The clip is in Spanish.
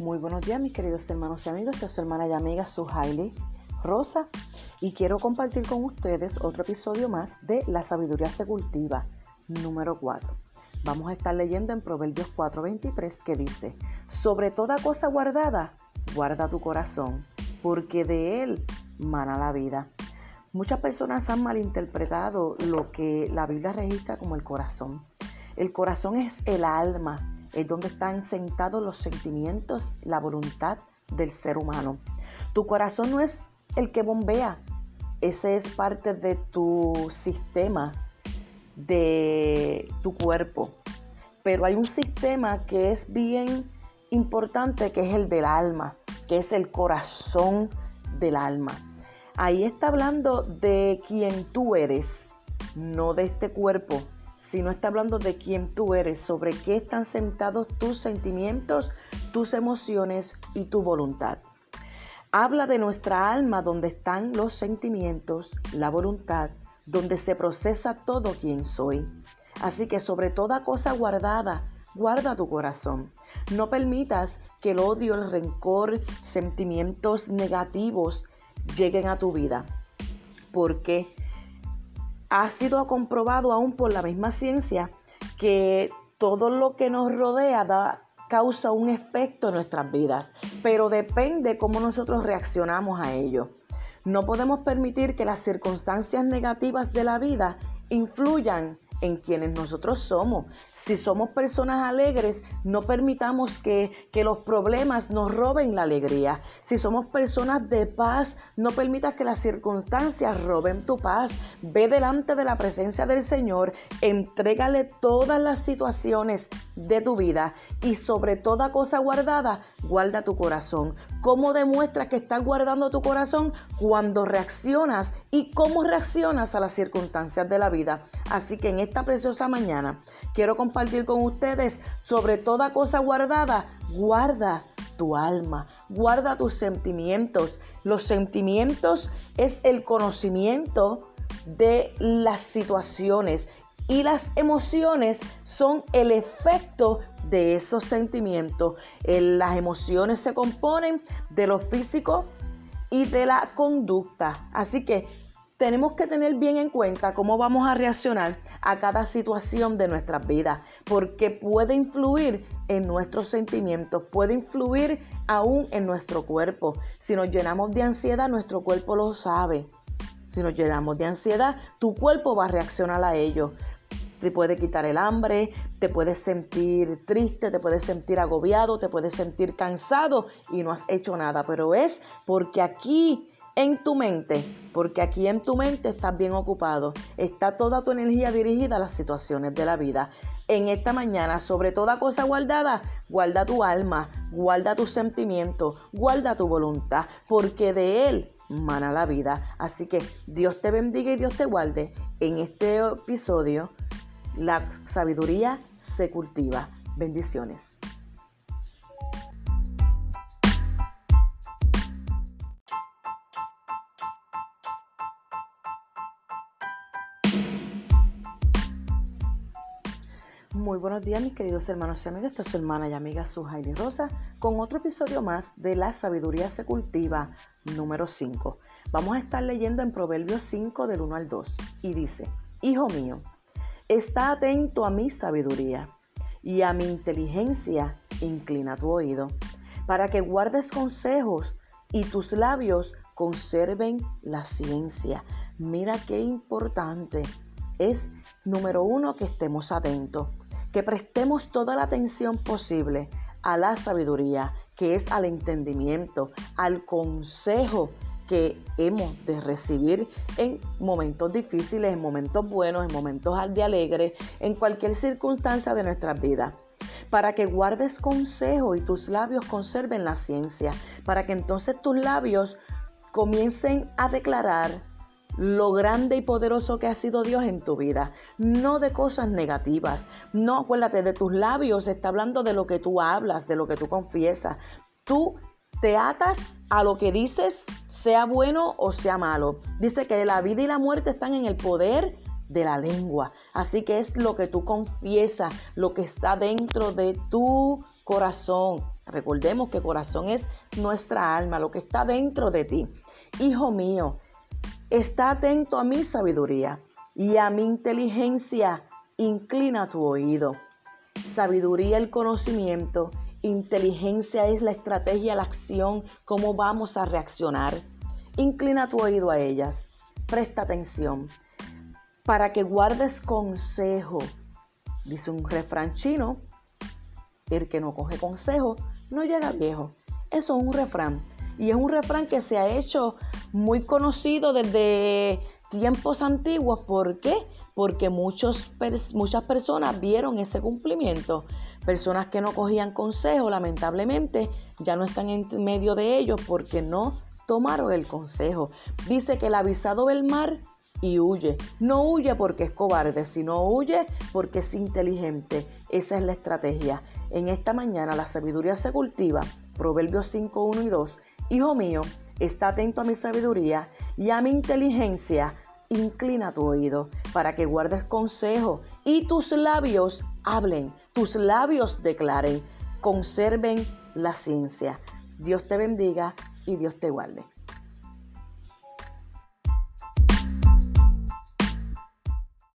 Muy buenos días mis queridos hermanos y amigos, es su hermana y amiga Suhaili Rosa y quiero compartir con ustedes otro episodio más de La sabiduría se cultiva, número 4. Vamos a estar leyendo en Proverbios 4:23 que dice, sobre toda cosa guardada, guarda tu corazón, porque de él mana la vida. Muchas personas han malinterpretado lo que la Biblia registra como el corazón. El corazón es el alma, es donde están sentados los sentimientos, la voluntad del ser humano. Tu corazón no es el que bombea, ese es parte de tu sistema, de tu cuerpo. Pero hay un sistema que es bien importante, que es el del alma, que es el corazón del alma. Ahí está hablando de quién tú eres, no de este cuerpo, sino está hablando de quién tú eres, sobre qué están sentados tus sentimientos, tus emociones y tu voluntad. Habla de nuestra alma donde están los sentimientos, la voluntad, donde se procesa todo quien soy. Así que sobre toda cosa guardada, guarda tu corazón. No permitas que el odio, el rencor, sentimientos negativos lleguen a tu vida. Porque ha sido comprobado aún por la misma ciencia que todo lo que nos rodea da, causa un efecto en nuestras vidas, pero depende cómo nosotros reaccionamos a ello. No podemos permitir que las circunstancias negativas de la vida influyan en quienes nosotros somos. Si somos personas alegres, no permitamos que, que, los problemas nos roben la alegría. Si somos personas de paz, no permitas que las circunstancias roben tu paz. Ve delante de la presencia del Señor, entrégale todas las situaciones de tu vida y sobre toda cosa guardada, guarda tu corazón. ¿Cómo demuestras que estás guardando tu corazón? Cuando reaccionas y cómo reaccionas a las circunstancias de la vida. Así que en esta preciosa mañana quiero compartir con ustedes sobre toda cosa guardada, guarda tu alma, guarda tus sentimientos. Los sentimientos es el conocimiento de las situaciones y las emociones son el efecto de esos sentimientos. Las emociones se componen de lo físico y de la conducta. Así que tenemos que tener bien en cuenta cómo vamos a reaccionar a cada situación de nuestras vidas, porque puede influir en nuestros sentimientos, puede influir aún en nuestro cuerpo. Si nos llenamos de ansiedad, nuestro cuerpo lo sabe. Si nos llenamos de ansiedad, tu cuerpo va a reaccionar a ello te puede quitar el hambre, te puedes sentir triste, te puedes sentir agobiado, te puedes sentir cansado y no has hecho nada, pero es porque aquí en tu mente, porque aquí en tu mente estás bien ocupado, está toda tu energía dirigida a las situaciones de la vida. En esta mañana, sobre toda cosa guardada, guarda tu alma, guarda tus sentimientos, guarda tu voluntad, porque de él mana la vida. Así que Dios te bendiga y Dios te guarde en este episodio la sabiduría se cultiva. Bendiciones. Muy buenos días mis queridos hermanos y amigas, esta es su hermana y amiga Sujaili Rosa con otro episodio más de La Sabiduría se cultiva número 5. Vamos a estar leyendo en Proverbios 5 del 1 al 2 y dice, Hijo mío, Está atento a mi sabiduría y a mi inteligencia inclina tu oído, para que guardes consejos y tus labios conserven la ciencia. Mira qué importante es, número uno, que estemos atentos, que prestemos toda la atención posible a la sabiduría, que es al entendimiento, al consejo que hemos de recibir en momentos difíciles, en momentos buenos, en momentos de alegre, en cualquier circunstancia de nuestras vidas para que guardes consejo y tus labios conserven la ciencia, para que entonces tus labios comiencen a declarar lo grande y poderoso que ha sido Dios en tu vida, no de cosas negativas. No, acuérdate, de tus labios está hablando de lo que tú hablas, de lo que tú confiesas. Tú te atas a lo que dices sea bueno o sea malo. Dice que la vida y la muerte están en el poder de la lengua. Así que es lo que tú confiesas, lo que está dentro de tu corazón. Recordemos que corazón es nuestra alma, lo que está dentro de ti. Hijo mío, está atento a mi sabiduría y a mi inteligencia. Inclina tu oído. Sabiduría, el conocimiento. Inteligencia es la estrategia, la acción, cómo vamos a reaccionar. Inclina tu oído a ellas. Presta atención. Para que guardes consejo. Dice un refrán chino. El que no coge consejo no llega viejo. Eso es un refrán. Y es un refrán que se ha hecho muy conocido desde tiempos antiguos. ¿Por qué? Porque muchos, muchas personas vieron ese cumplimiento. Personas que no cogían consejo, lamentablemente, ya no están en medio de ellos porque no tomaron el consejo. Dice que el avisado del mar y huye. No huye porque es cobarde, sino huye porque es inteligente. Esa es la estrategia. En esta mañana la sabiduría se cultiva. Proverbios 5, 1 y 2 Hijo mío, está atento a mi sabiduría y a mi inteligencia. Inclina tu oído para que guardes consejo y tus labios hablen, tus labios declaren, conserven la ciencia. Dios te bendiga y Dios te guarde.